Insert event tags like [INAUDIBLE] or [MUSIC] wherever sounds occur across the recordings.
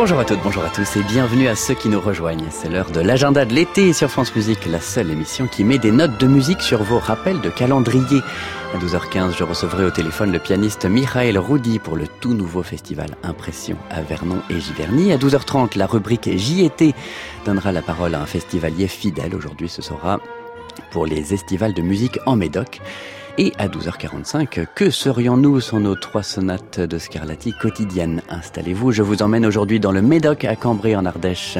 Bonjour à toutes, bonjour à tous et bienvenue à ceux qui nous rejoignent. C'est l'heure de l'agenda de l'été sur France Musique, la seule émission qui met des notes de musique sur vos rappels de calendrier. À 12h15, je recevrai au téléphone le pianiste Michael Roudy pour le tout nouveau festival Impression à Vernon et Giverny. À 12h30, la rubrique JT donnera la parole à un festivalier fidèle. Aujourd'hui, ce sera pour les estivales de musique en Médoc. Et à 12h45, que serions-nous sans nos trois sonates de Scarlatti quotidiennes Installez-vous, je vous emmène aujourd'hui dans le Médoc à Cambrai en Ardèche,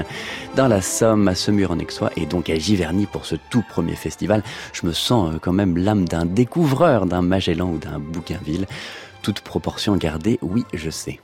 dans la Somme à Semur en Aixois et donc à Giverny pour ce tout premier festival. Je me sens euh, quand même l'âme d'un découvreur d'un Magellan ou d'un Bougainville. Toute proportion gardée, oui, je sais.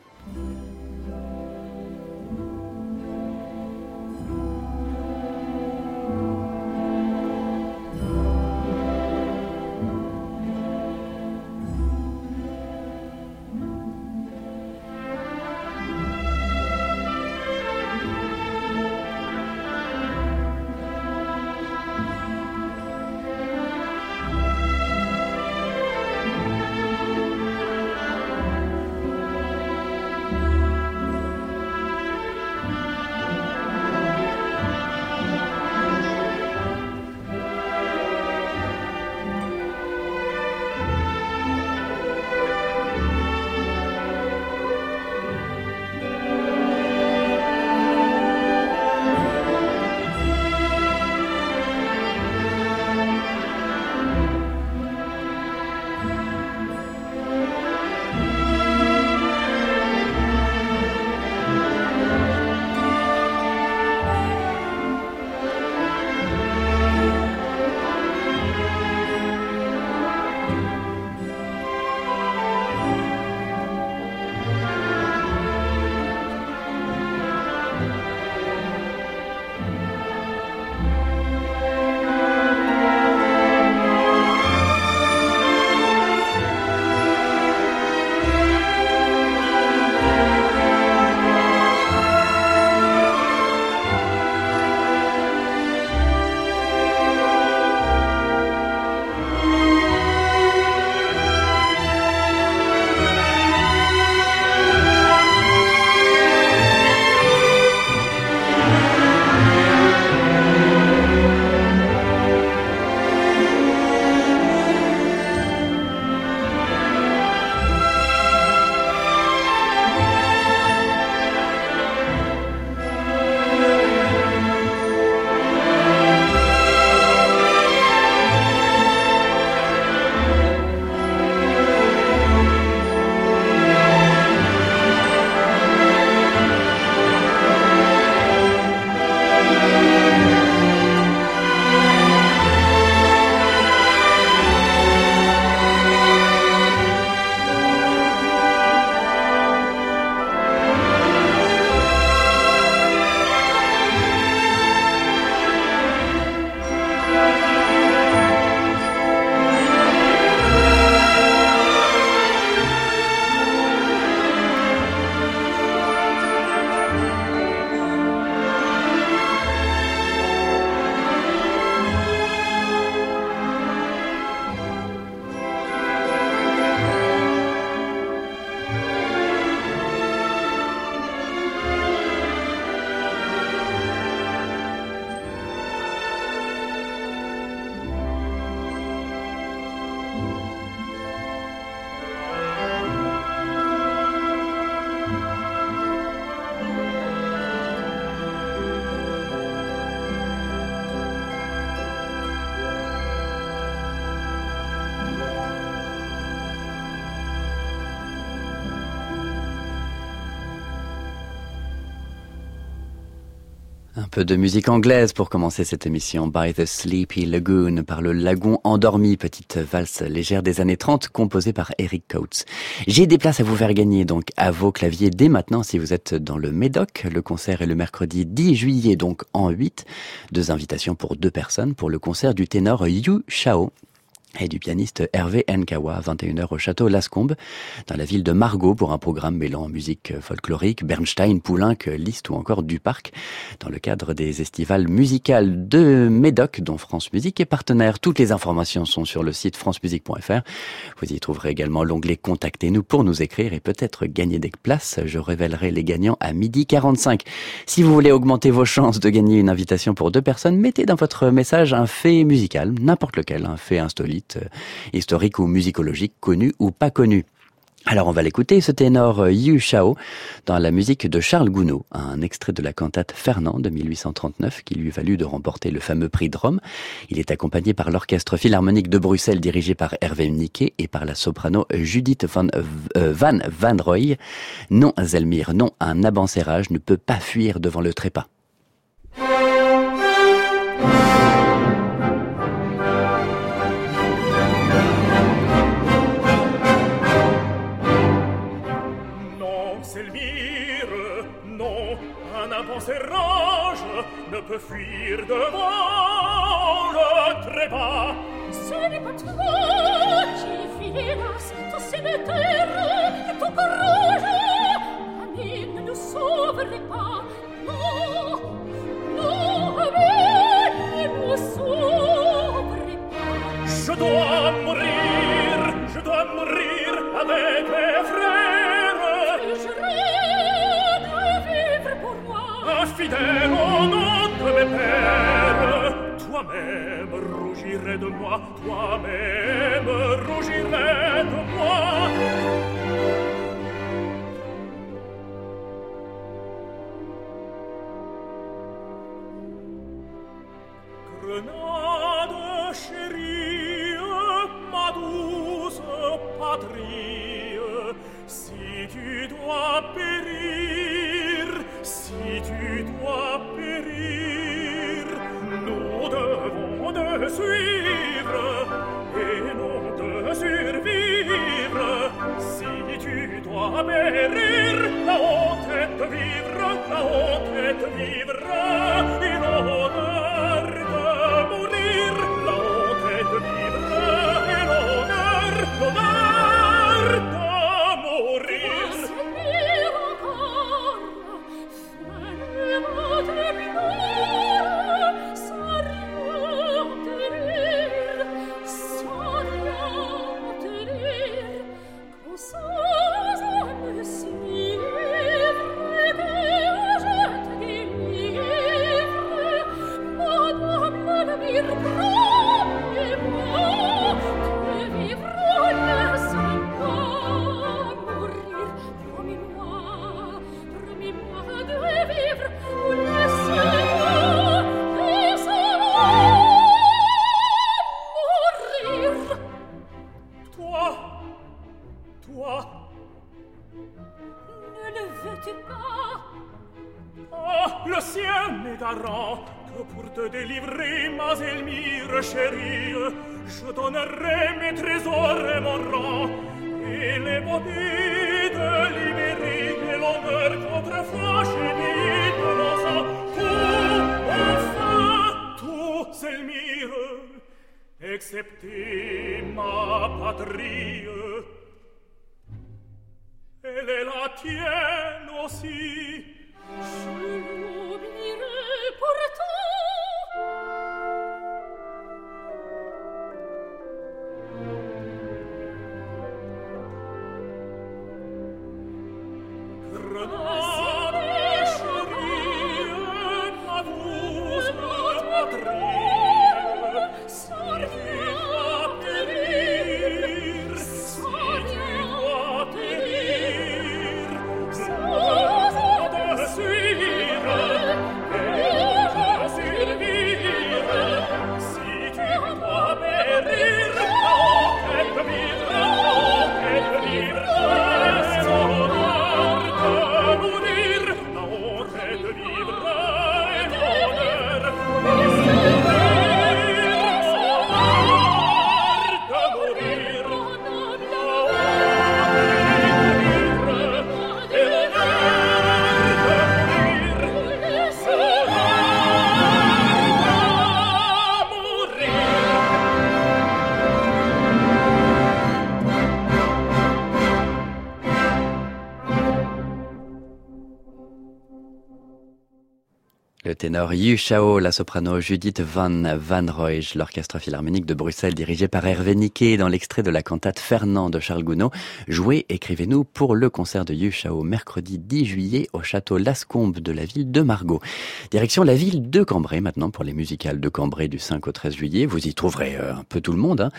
Peu de musique anglaise pour commencer cette émission. By the Sleepy Lagoon, par le lagon endormi, petite valse légère des années 30 composée par Eric Coates. J'ai des places à vous faire gagner donc à vos claviers dès maintenant si vous êtes dans le Médoc. Le concert est le mercredi 10 juillet donc en 8. Deux invitations pour deux personnes pour le concert du ténor Yu Shao et du pianiste Hervé Nkawa, 21h au château Lascombe, dans la ville de Margaux, pour un programme mêlant musique folklorique, Bernstein, Poulenc, Liszt ou encore Duparc, dans le cadre des estivales musicales de Médoc, dont France Musique est partenaire. Toutes les informations sont sur le site francemusique.fr. Vous y trouverez également l'onglet Contactez-nous pour nous écrire et peut-être gagner des places. Je révélerai les gagnants à midi 45. Si vous voulez augmenter vos chances de gagner une invitation pour deux personnes, mettez dans votre message un fait musical, n'importe lequel, un fait insolite euh, historique ou musicologique, connu ou pas connu. Alors on va l'écouter, ce ténor euh, Yu Shao, dans la musique de Charles Gounod, un extrait de la cantate Fernand de 1839 qui lui valut de remporter le fameux prix de Rome. Il est accompagné par l'orchestre philharmonique de Bruxelles dirigé par Hervé Niquet et par la soprano Judith van, euh, van Van Roy. Non, Zelmire, non, un abancérage ne peut pas fuir devant le trépas. peut fuir devant le trépas. Ce n'est pas toi qui fuirás, ton cimetière et ton courage. Ami ne nous sauverait pas, non, non, ami ne nous sauverait pas. Je dois mourir, je dois mourir avec mes frères. Et je rêve de vivre pour moi. Infidèle au nom me perdre Toi-même rougirais de moi Toi-même rougirais de moi Yu Shao, la soprano Judith van Van Roij, l'orchestre philharmonique de Bruxelles dirigé par Hervé Niquet dans l'extrait de la cantate Fernand de Charles Gounod. Joué, écrivez-nous, pour le concert de Yu Shao mercredi 10 juillet au château Lascombe de la ville de Margaux. Direction la ville de Cambrai maintenant pour les musicales de Cambrai du 5 au 13 juillet. Vous y trouverez euh, un peu tout le monde. Hein.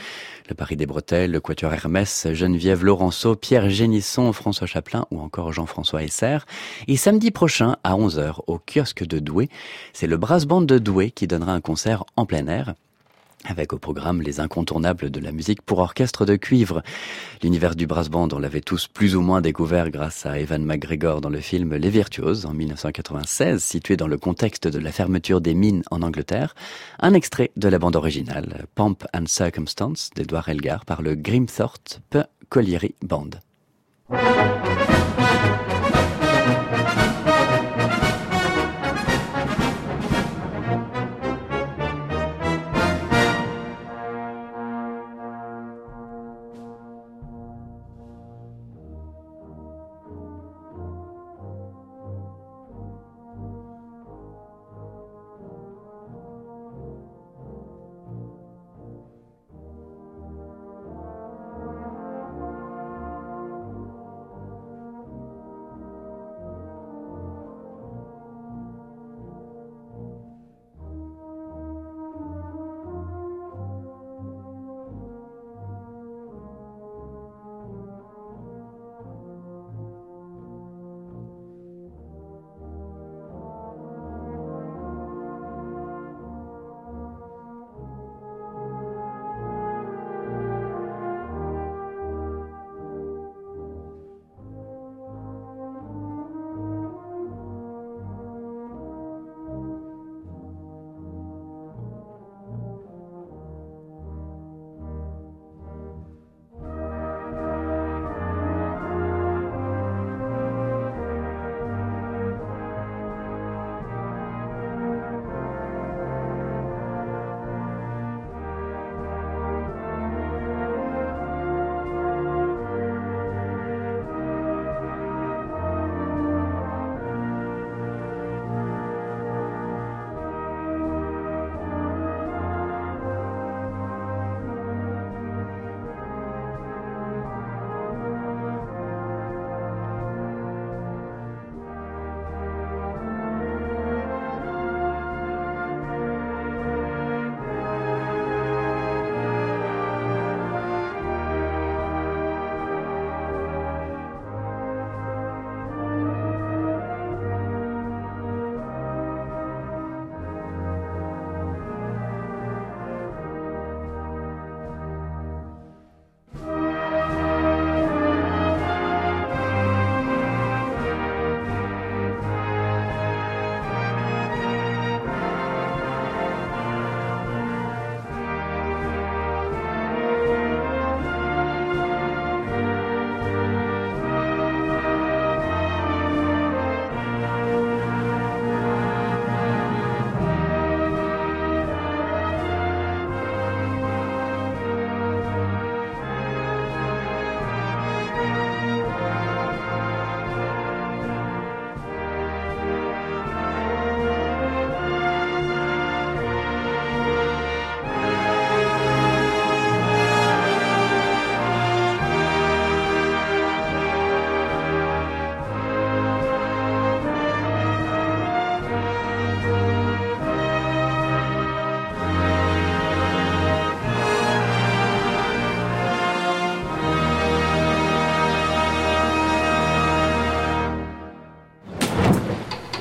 Le Paris des Bretelles, le Quatuor Hermès, Geneviève Laurenceau, Pierre Génisson, François Chaplin ou encore Jean-François Esser. Et samedi prochain à 11h au kiosque de Douai, c'est le Brass Band de Douai qui donnera un concert en plein air avec au programme les incontournables de la musique pour orchestre de cuivre. L'univers du brass band, on l'avait tous plus ou moins découvert grâce à Evan McGregor dans le film Les Virtuoses en 1996, situé dans le contexte de la fermeture des mines en Angleterre. Un extrait de la bande originale, Pomp and Circumstance d'Edward Elgar par le Grimthorpe Colliery Band.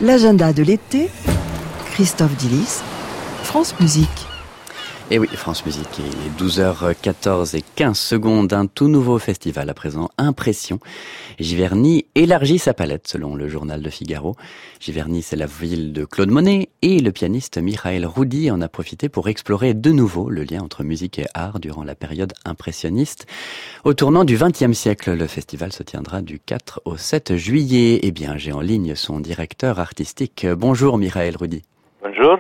L'agenda de l'été, Christophe Dillis, France Musique. Et oui, France Musique, il est 12h14 et 15 secondes, un tout nouveau festival à présent, Impression. Giverny élargit sa palette selon le journal de Figaro. Giverny, c'est la ville de Claude Monet et le pianiste Michael Roudy en a profité pour explorer de nouveau le lien entre musique et art durant la période impressionniste. Au tournant du XXe siècle, le festival se tiendra du 4 au 7 juillet. Eh bien, j'ai en ligne son directeur artistique. Bonjour Michael Roudy. Bonjour.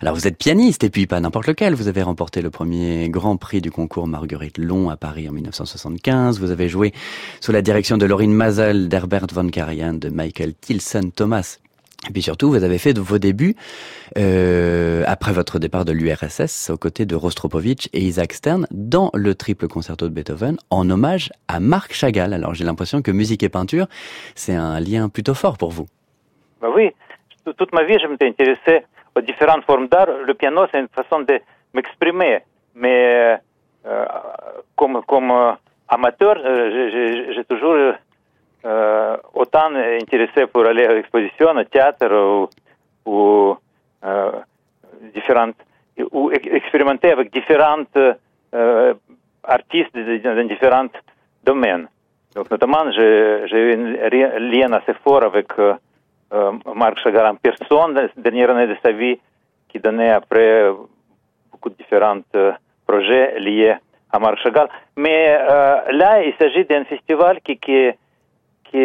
Alors vous êtes pianiste et puis pas n'importe lequel. Vous avez remporté le premier grand prix du concours Marguerite Long à Paris en 1975. Vous avez joué sous la direction de Laurine Mazel, d'Herbert von Karajan, de Michael Tilson Thomas Et puis surtout, vous avez fait vos débuts euh, après votre départ de l'URSS aux côtés de Rostropovitch et Isaac Stern dans le triple concerto de Beethoven en hommage à Marc Chagall. Alors j'ai l'impression que musique et peinture, c'est un lien plutôt fort pour vous. Bah oui, toute ma vie, je m'étais intéressé différentes formes d'art. Le piano, c'est une façon de m'exprimer. Mais euh, comme, comme euh, amateur, euh, j'ai toujours euh, autant intéressé pour aller à l'exposition, au théâtre ou, ou euh, différentes, ou expérimenter avec différentes euh, artistes dans différents domaines. Donc, notamment, j'ai eu un lien assez fort avec euh, Marc Chagall en personne, la dernière année de sa vie, qui donnait après beaucoup de différents projets liés à Marc Chagall. Mais là, il s'agit d'un festival qui, qui, qui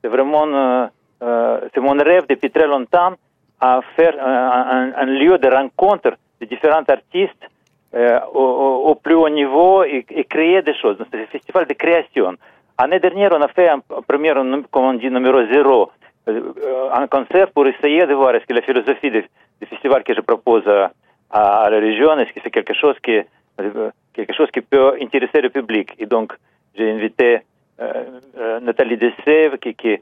c'est vraiment c'est mon rêve depuis très longtemps à faire un, lieu de rencontre de différents artistes euh, au, plus haut niveau et, créer des choses. C'est un festival de création. L'année dernière, on a fait un, premier, comme on dit, numéro zéro, euh, un concert pour essayer de voir est-ce que la philosophie du, festival que je propose à, la région, est-ce que c'est quelque chose qui, euh, quelque chose qui peut intéresser le public. Et donc, j'ai invité euh, Nathalie Dessève, qui, qui,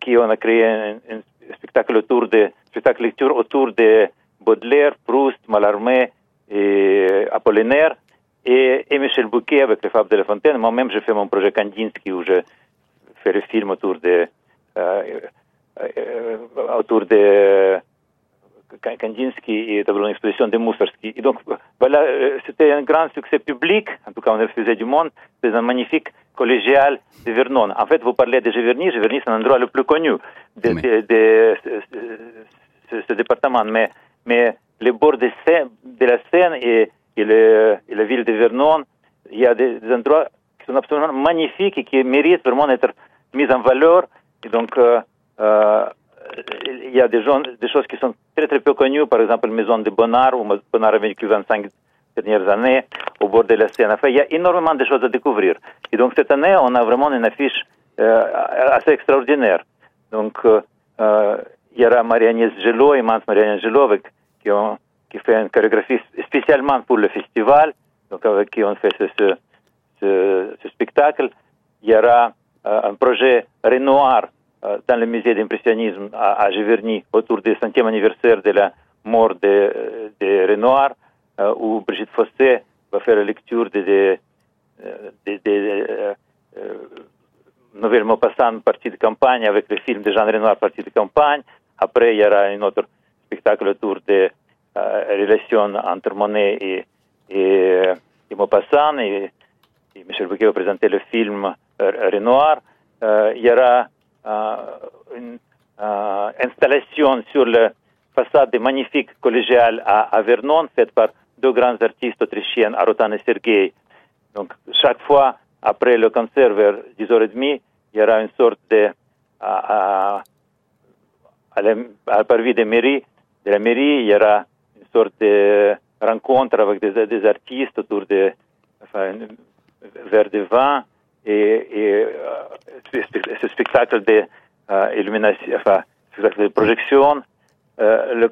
qui on a créé un, spectacle autour de spectacle lecture autour de Baudelaire, Proust, Mallarmé et Apollinaire et, Michel Bouquet avec les Fables de la Fontaine. Moi-même, j'ai fait mon projet Kandinsky où je fais le film autour de euh, euh, autour de Kandinsky et de l'exposition de Moussorgsky. Et donc, voilà, c'était un grand succès public, en tout cas on faisait du monde, c'est un magnifique collégial de Vernon. En fait, vous parlez de Giverny, Giverny c'est l'endroit le plus connu de, oui. de, de, de, ce, département, mais, mais les bords de, Seine, la Seine et, et, le, et, la ville de Vernon, il y a des, des, endroits qui sont absolument magnifiques et qui méritent vraiment d'être mis en valeur. Et donc, euh, euh, il y a des, choses qui sont très très peu connues, par exemple la maison de Bonnard, où Bonnard a vécu 25 dernières années, au bord de la Seine. Enfin, il y a énormément de choses à découvrir. Et donc cette année, on a vraiment une affiche euh, assez extraordinaire. Donc, euh, euh, il y aura Marie-Agnès immense Marie-Agnès qui, fait une chorégraphie spécialement pour le festival, donc avec qui on fait ce spectacle. Il y aura un projet Renoir dans le musée d'impressionnisme à, à Giverny autour du centième anniversaire de la mort de, de Renoir, euh, où Brigitte Fossé va faire la lecture des de, de, de, euh, partie de campagne avec le film de Jean Renoir partie de campagne. Après, il y aura un autre spectacle autour des euh, relations entre Monet et, et, Maupassant. Et Michel Bouquet va présenter le film Renoir. il y aura une installation sur la façade des magnifiques collégiales à, à, Vernon, faite par deux grands artistes autrichiens, Arotan et Sergei. Donc, chaque fois, après le concert, vers 10h30, il y aura une sorte de, à, à, à, la, à parvis de, mairie, de la mairie, il y aura une sorte de rencontre avec des, des artistes autour de, enfin, vers des vins et, et euh, ce spectacle de euh, enfin, spectacle de projection. Euh, le,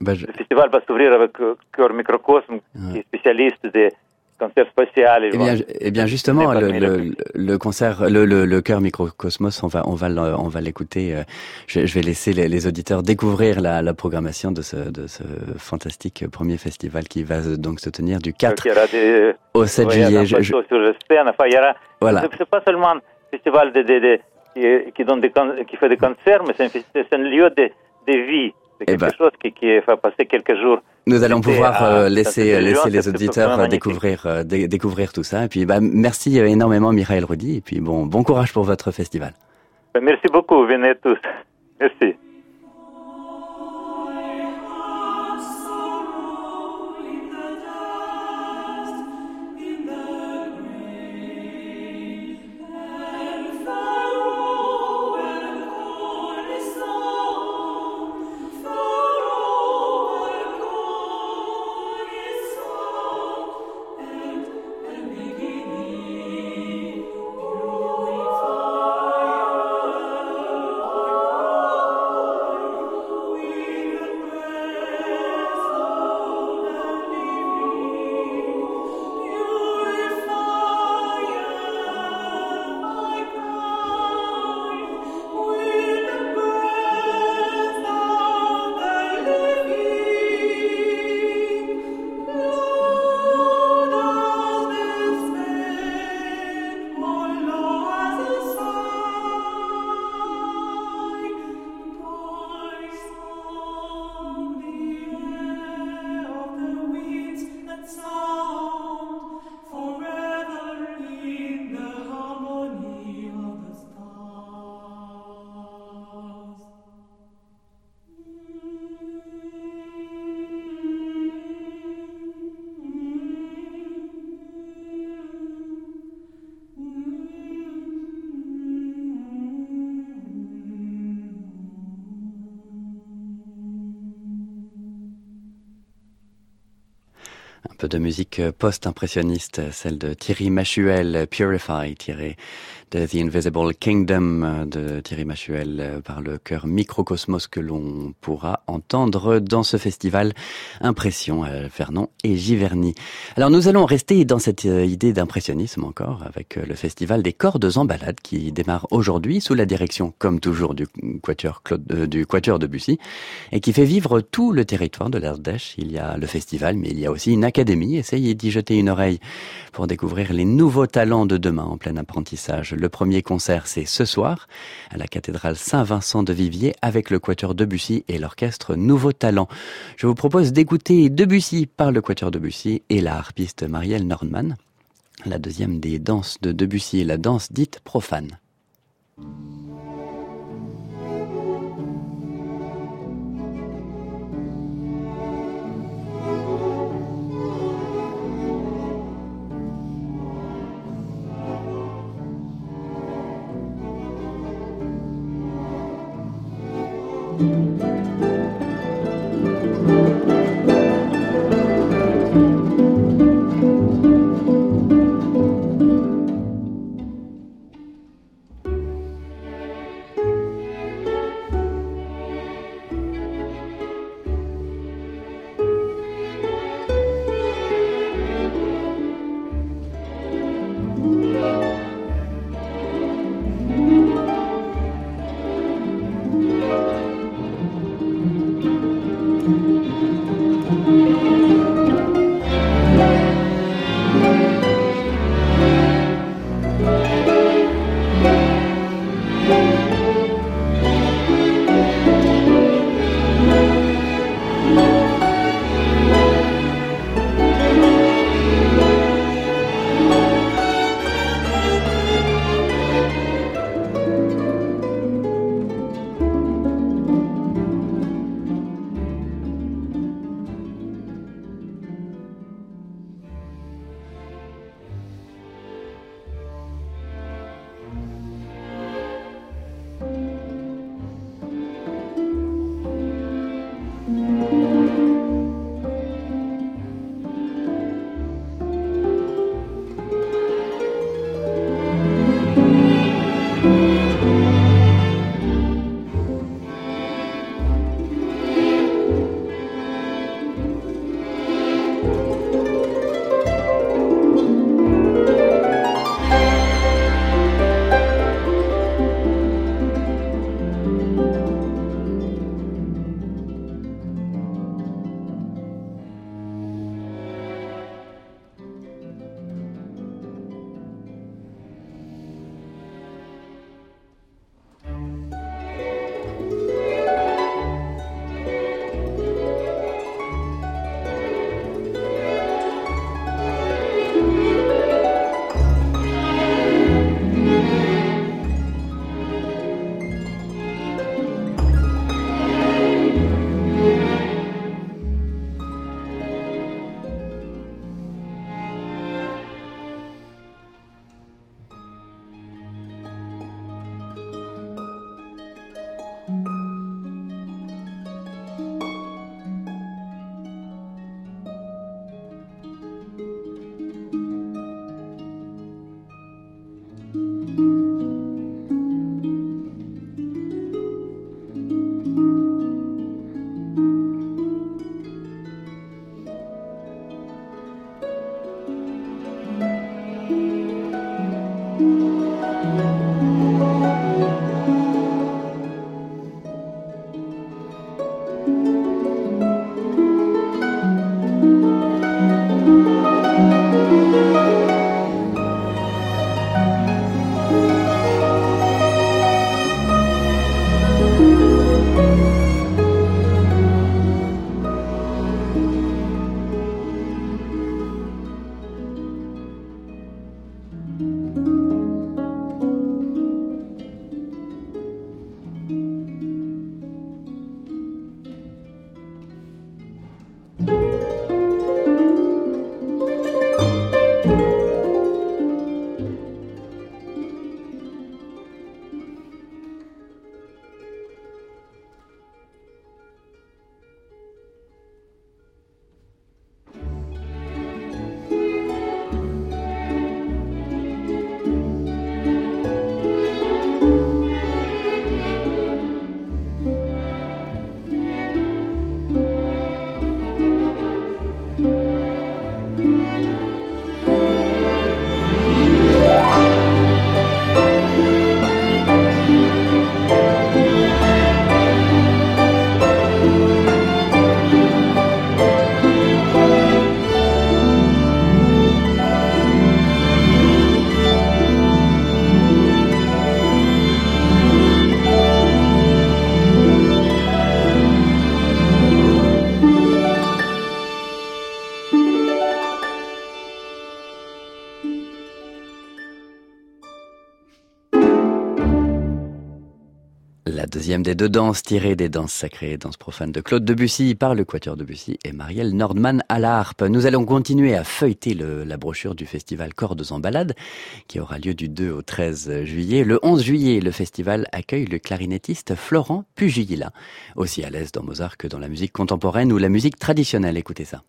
ben je... le, festival va s'ouvrir avec Cœur Microcosme, ouais. qui est spécialiste des concerts spatial. Eh bien, eh bien justement, le, le, le, concert, le, le, chœur Microcosmos, on va, on va, on va l'écouter. Je, je, vais laisser les, les auditeurs découvrir la, la, programmation de ce, de ce fantastique premier festival qui va donc se tenir du 4 des, au 7 oui, juillet. Je, je... Sur le scène, enfin, il y aura, voilà. C'est pas seulement un festival de, de, de, qui, qui, donne des, qui fait des concerts, mais c'est un, un lieu de, vie. C'est quelque eh ben, chose qui, qui va passer quelques jours. Nous allons pouvoir à, laisser, laisser les auditeurs découvrir, euh, découvrir tout ça. Et puis, bah, merci énormément, Michael Rudy. Et puis, bon, bon courage pour votre festival. Merci beaucoup. Venez tous. [LAUGHS] Merci. De musique post-impressionniste, celle de Thierry Machuel, Purify, tirée de The Invisible Kingdom de Thierry Machuel par le chœur Microcosmos que l'on pourra entendre dans ce festival Impression à Vernon et Giverny. Alors nous allons rester dans cette euh, idée d'impressionnisme encore avec euh, le festival des cordes en balade qui démarre aujourd'hui sous la direction comme toujours du quatuor, Claude, euh, du quatuor de Bussy et qui fait vivre tout le territoire de l'Ardèche. Il y a le festival mais il y a aussi une académie. Essayez d'y jeter une oreille pour découvrir les nouveaux talents de demain en plein apprentissage. Le premier concert, c'est ce soir, à la cathédrale Saint-Vincent de Viviers, avec le Quatuor Debussy et l'orchestre Nouveau Talent. Je vous propose d'écouter Debussy par le Quatuor Debussy et la harpiste Marielle Nordman. La deuxième des danses de Debussy la danse dite profane. Des deux danses tirées des danses sacrées, danses profanes de Claude Debussy par le Quatuor Debussy et Marielle Nordman à la harpe. Nous allons continuer à feuilleter la brochure du festival Cordes en balade qui aura lieu du 2 au 13 juillet. Le 11 juillet, le festival accueille le clarinettiste Florent Pugila, aussi à l'aise dans Mozart que dans la musique contemporaine ou la musique traditionnelle. Écoutez ça.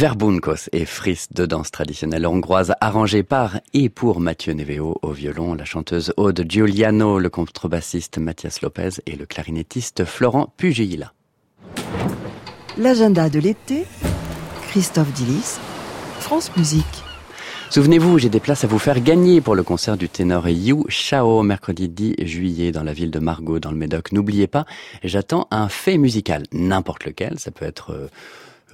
Verbunkos et Fris de danse traditionnelle hongroise arrangée par et pour Mathieu Neveo au violon, la chanteuse Aude Giuliano, le contrebassiste Mathias Lopez et le clarinettiste Florent Pugila. L'agenda de l'été, Christophe Dillis, France Musique. Souvenez-vous, j'ai des places à vous faire gagner pour le concert du ténor Yu Shao mercredi 10 juillet dans la ville de Margaux dans le Médoc. N'oubliez pas, j'attends un fait musical, n'importe lequel, ça peut être euh,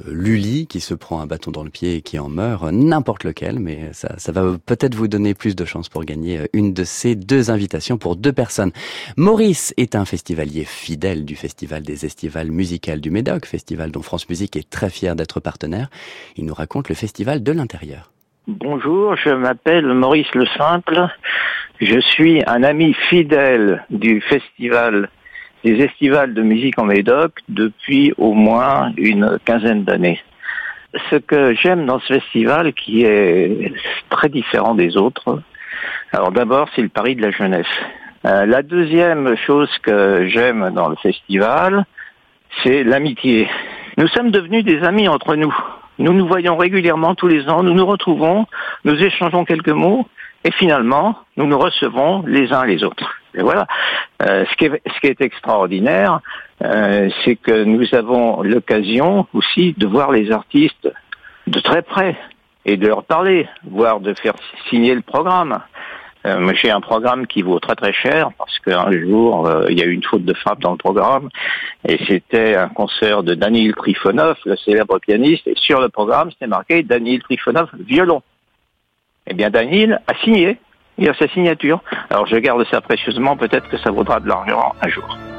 Lully qui se prend un bâton dans le pied et qui en meurt, n'importe lequel, mais ça, ça va peut-être vous donner plus de chances pour gagner euh, une de ces deux invitations pour deux personnes. Maurice est un festivalier fidèle du Festival des Estivales musicales du Médoc, festival dont France Musique est très fier d'être partenaire. Il nous raconte le festival de l'intérieur. Bonjour, je m'appelle Maurice Le Simple. Je suis un ami fidèle du festival des estivales de musique en Médoc depuis au moins une quinzaine d'années. Ce que j'aime dans ce festival, qui est très différent des autres, alors d'abord c'est le pari de la jeunesse. Euh, la deuxième chose que j'aime dans le festival, c'est l'amitié. Nous sommes devenus des amis entre nous. Nous nous voyons régulièrement tous les ans, nous nous retrouvons, nous échangeons quelques mots, et finalement, nous nous recevons les uns les autres. Et voilà. Euh, ce, qui est, extraordinaire, euh, c'est que nous avons l'occasion aussi de voir les artistes de très près et de leur parler, voire de faire signer le programme. Euh, j'ai un programme qui vaut très très cher parce qu'un jour euh, il y a eu une faute de frappe dans le programme et c'était un concert de Daniel Trifonov, le célèbre pianiste, et sur le programme c'était marqué Daniel Trifonov violon. Eh bien Daniel a signé il a sa signature. Alors je garde ça précieusement, peut-être que ça vaudra de l'argent un jour.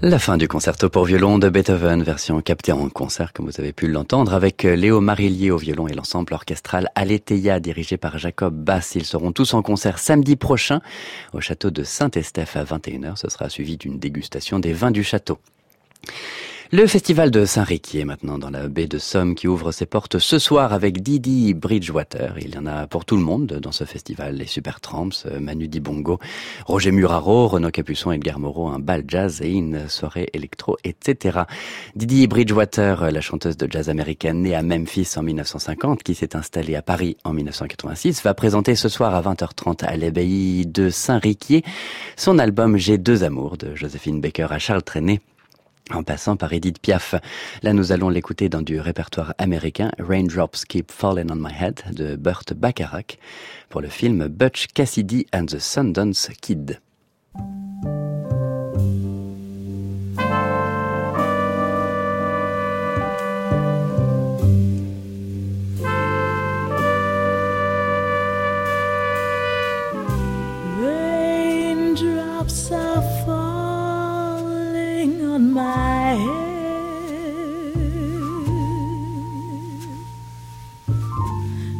La fin du concerto pour violon de Beethoven, version captée en concert, comme vous avez pu l'entendre, avec euh, Léo Marillier au violon et l'ensemble orchestral Aletheia, dirigé par Jacob Bass. Ils seront tous en concert samedi prochain au château de Saint-Estèphe à 21h. Ce sera suivi d'une dégustation des vins du château. Le festival de Saint-Riquier maintenant dans la baie de Somme qui ouvre ses portes ce soir avec Didi Bridgewater. Il y en a pour tout le monde dans ce festival. Les Super Tramps, Manu Dibongo, Roger Muraro, Renaud Capuçon, Edgar Moreau, un bal jazz et une soirée électro, etc. Didi Bridgewater, la chanteuse de jazz américaine née à Memphis en 1950, qui s'est installée à Paris en 1986, va présenter ce soir à 20h30 à l'abbaye de Saint-Riquier son album J'ai deux amours de Joséphine Baker à Charles Trenet en passant par Edith Piaf. Là, nous allons l'écouter dans du répertoire américain Raindrops Keep Falling on My Head de Burt Bacharach pour le film Butch Cassidy and the Sundance Kid.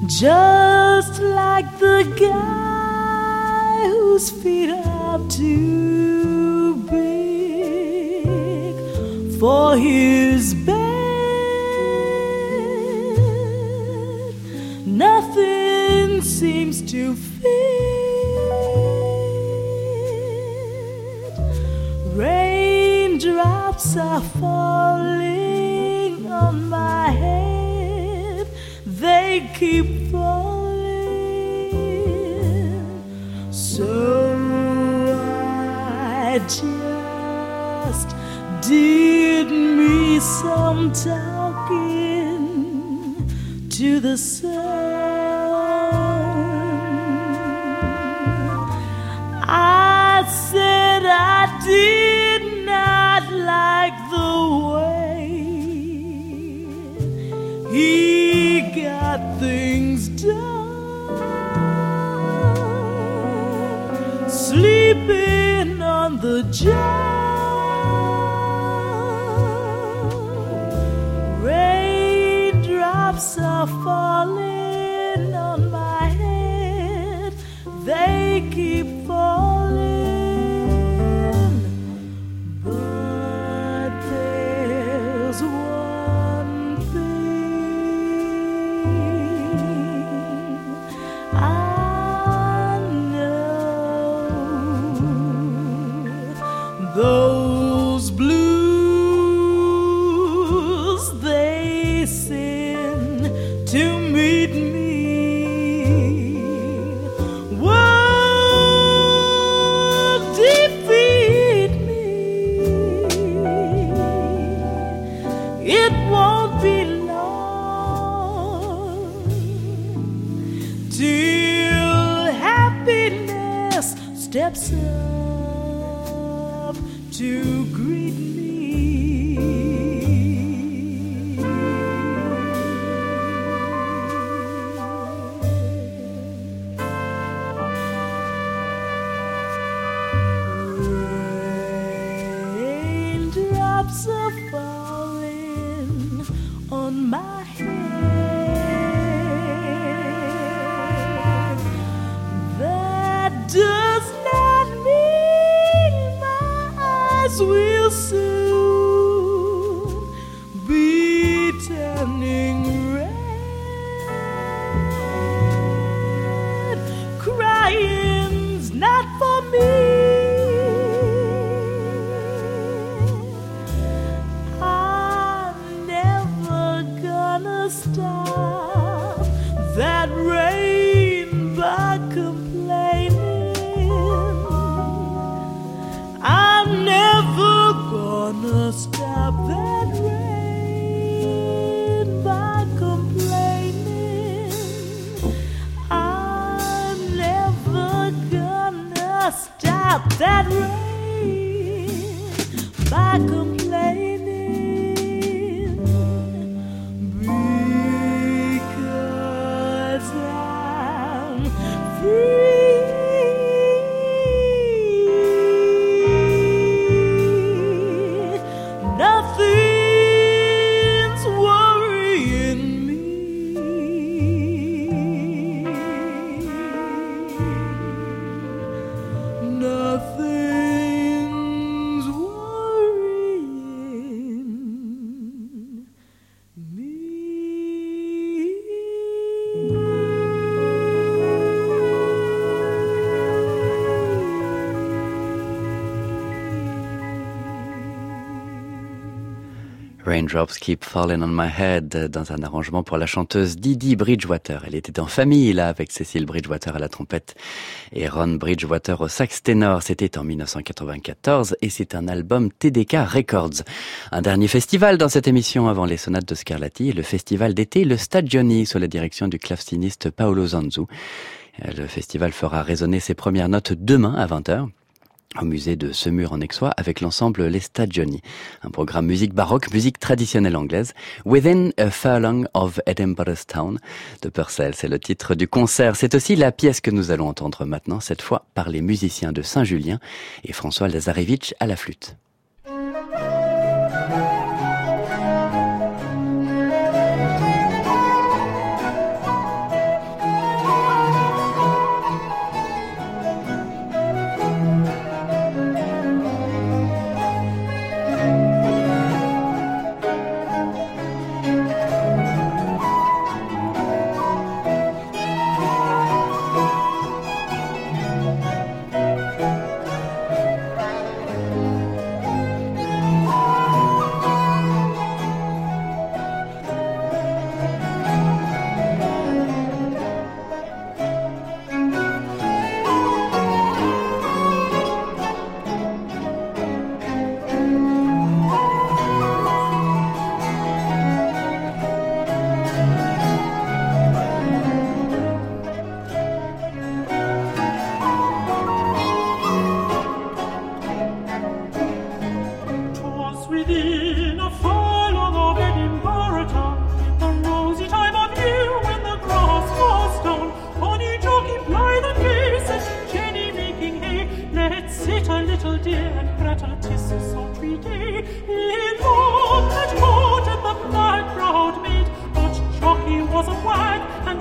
Just like the guy whose feet are too big for his bed. Nothing seems to fit. Raindrops are falling Keep falling. So I just did me some talking to the sun. The job. Raindrops Keep Falling on My Head dans un arrangement pour la chanteuse Didi Bridgewater. Elle était en famille là avec Cécile Bridgewater à la trompette et Ron Bridgewater au sax ténor. C'était en 1994 et c'est un album TDK Records. Un dernier festival dans cette émission avant les sonates de Scarlatti, le festival d'été Le Stagioni sous la direction du claveciniste Paolo Zanzu. Le festival fera résonner ses premières notes demain à 20h au musée de Semur en Aixois avec l'ensemble Les Stagioni, un programme musique baroque, musique traditionnelle anglaise. Within a Furlong of Edinburgh's Town de Purcell, c'est le titre du concert. C'est aussi la pièce que nous allons entendre maintenant, cette fois par les musiciens de Saint-Julien et François Lazarevitch à la flûte.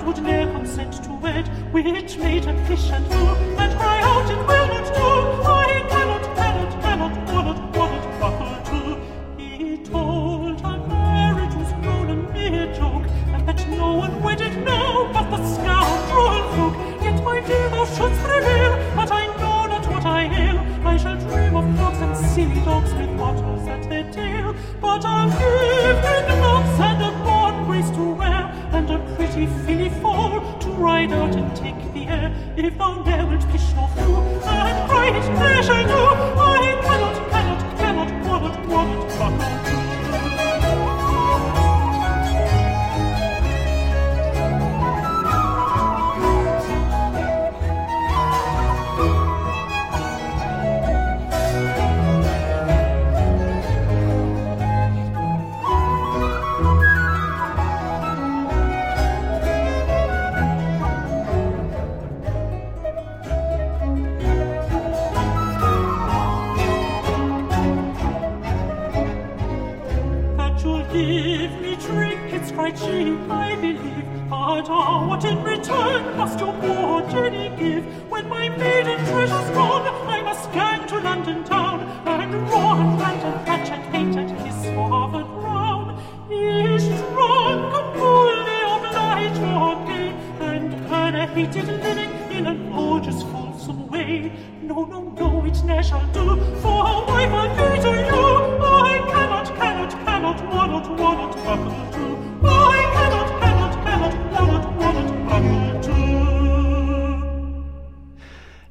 Would ne'er consent to wed, which made him fish and foo and cry out it No, no, no, it ne'er shall do, for a wife I'll be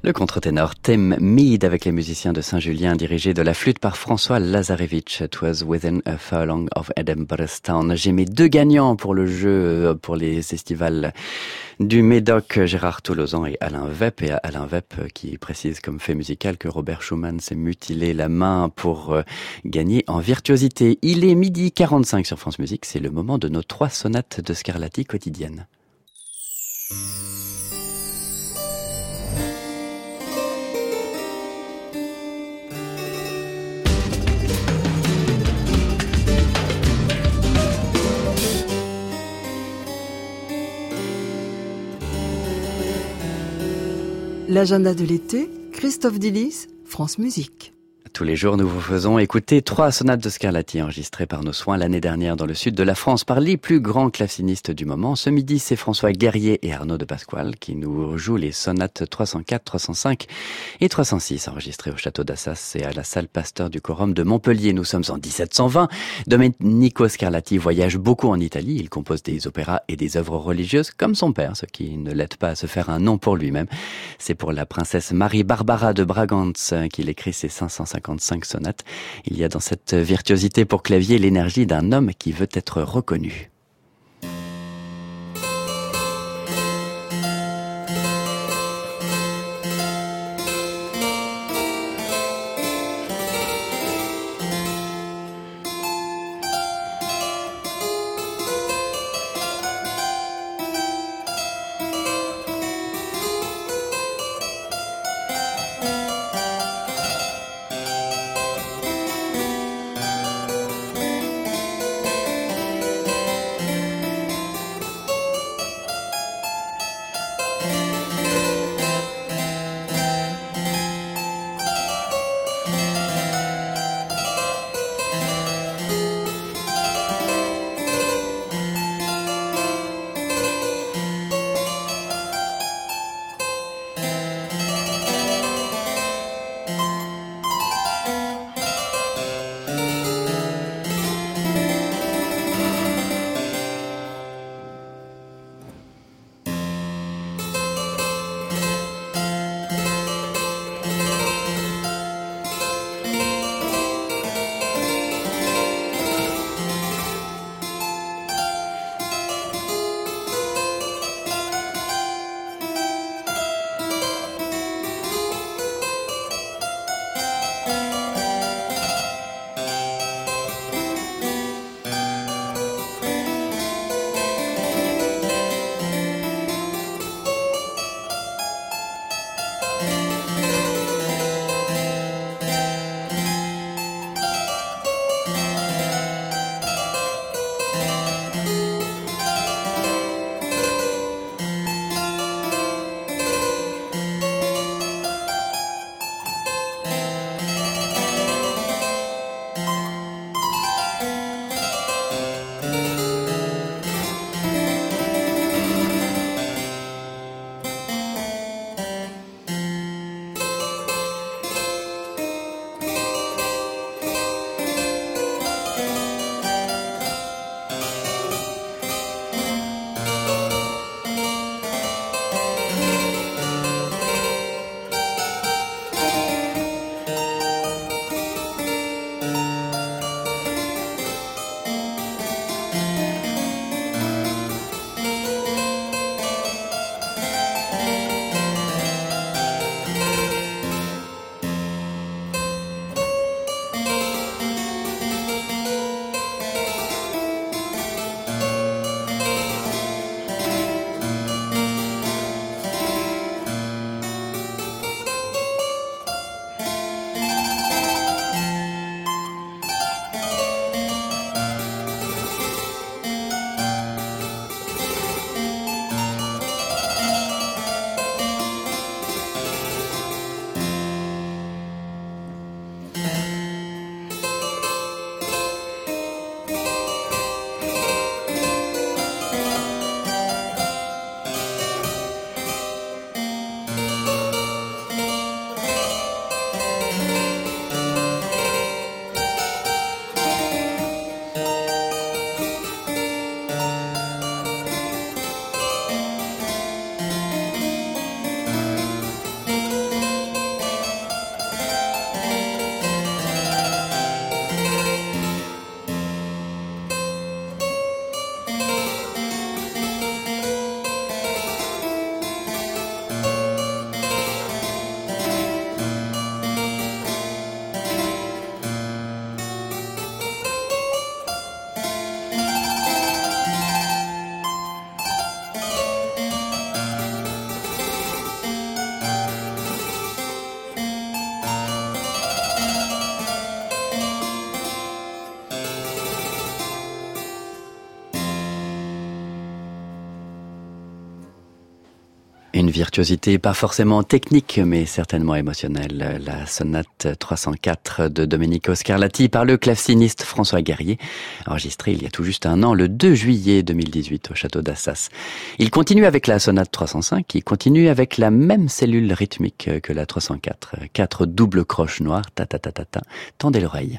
Le contre-ténor Tim Mead avec les musiciens de Saint-Julien dirigé de la flûte par François Lazarevitch. It was within a furlong of Edinburgh's town. J'ai mes deux gagnants pour le jeu, euh, pour les festivals du Médoc, Gérard Tolosan et Alain Vepp. Et Alain Vepp euh, qui précise comme fait musical que Robert Schumann s'est mutilé la main pour euh, gagner en virtuosité. Il est midi 45 sur France Musique. C'est le moment de nos trois sonates de Scarlatti quotidiennes. L'agenda de l'été, Christophe Dillis, France Musique. Tous les jours, nous vous faisons écouter trois sonates de Scarlatti enregistrées par nos soins l'année dernière dans le sud de la France par les plus grands classinistes du moment. Ce midi, c'est François Guerrier et Arnaud de Pasquale qui nous jouent les sonates 304, 305 et 306 enregistrées au château d'Assas et à la salle Pasteur du Quorum de Montpellier. Nous sommes en 1720. Domenico Scarlatti voyage beaucoup en Italie. Il compose des opéras et des œuvres religieuses comme son père, ce qui ne l'aide pas à se faire un nom pour lui-même. C'est pour la princesse Marie-Barbara de Bragantz qu'il écrit ses 550 sonates. Il y a dans cette virtuosité pour clavier l'énergie d'un homme qui veut être reconnu. Une virtuosité pas forcément technique, mais certainement émotionnelle. La sonate 304 de Domenico Scarlatti par le claveciniste François Guerrier, enregistrée il y a tout juste un an, le 2 juillet 2018 au château d'Assas. Il continue avec la sonate 305, qui continue avec la même cellule rythmique que la 304. Quatre doubles croches noires, ta ta ta ta. Tendez l'oreille.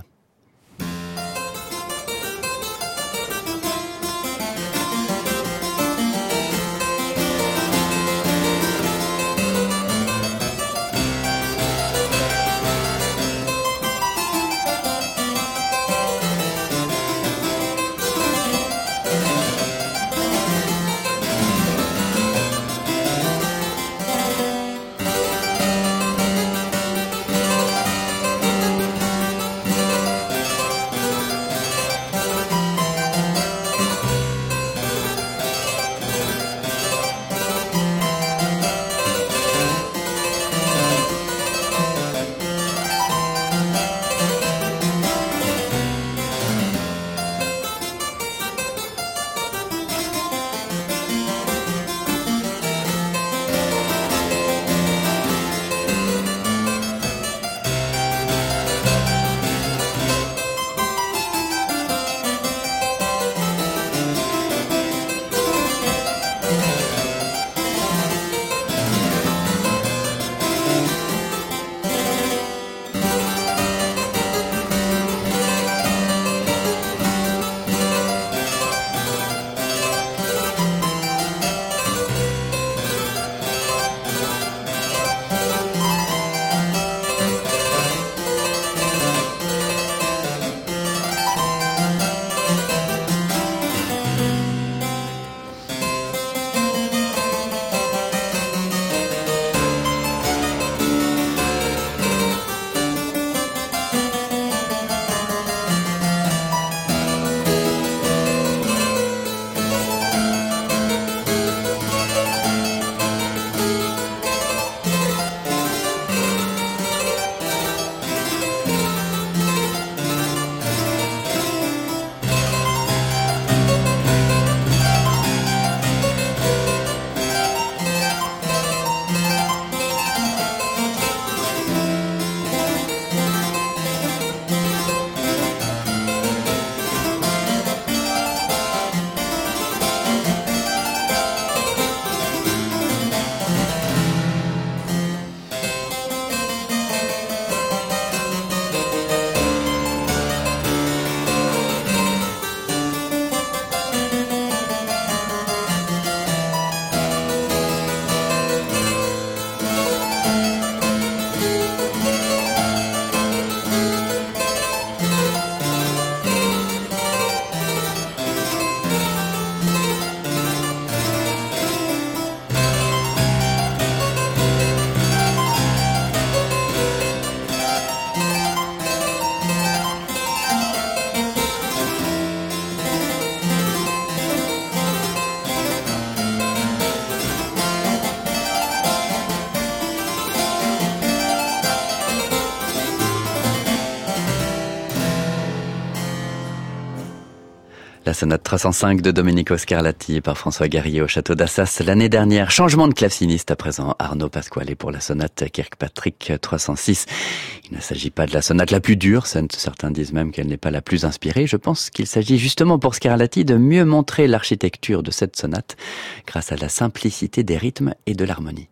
Sonate 305 de Domenico Scarlatti par François Garrier au château d'Assas l'année dernière. Changement de claveciniste à présent. Arnaud Pasquale pour la sonate Kirkpatrick 306. Il ne s'agit pas de la sonate la plus dure. Certains disent même qu'elle n'est pas la plus inspirée. Je pense qu'il s'agit justement pour Scarlatti de mieux montrer l'architecture de cette sonate grâce à la simplicité des rythmes et de l'harmonie.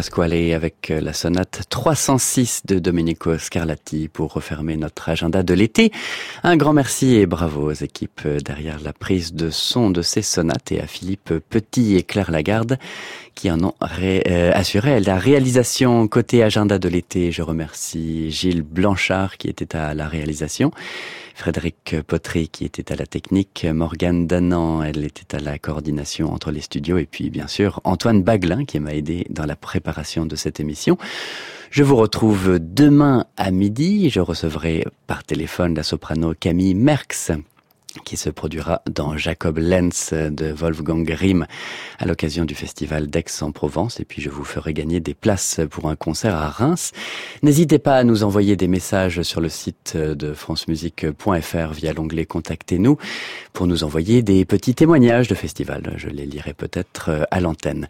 Avec la sonate 306 de Domenico Scarlatti pour refermer notre agenda de l'été. Un grand merci et bravo aux équipes derrière la prise de son de ces sonates et à Philippe Petit et Claire Lagarde qui en ont euh, assuré la réalisation côté agenda de l'été. Je remercie Gilles Blanchard qui était à la réalisation. Frédéric Potry qui était à la technique, Morgane Danan, elle était à la coordination entre les studios et puis bien sûr Antoine Baglin qui m'a aidé dans la préparation de cette émission. Je vous retrouve demain à midi. Je recevrai par téléphone la soprano Camille Merckx qui se produira dans Jacob Lenz de Wolfgang Grimm à l'occasion du festival d'Aix-en-Provence et puis je vous ferai gagner des places pour un concert à Reims. N'hésitez pas à nous envoyer des messages sur le site de francemusique.fr via l'onglet Contactez-nous pour nous envoyer des petits témoignages de festival. Je les lirai peut-être à l'antenne.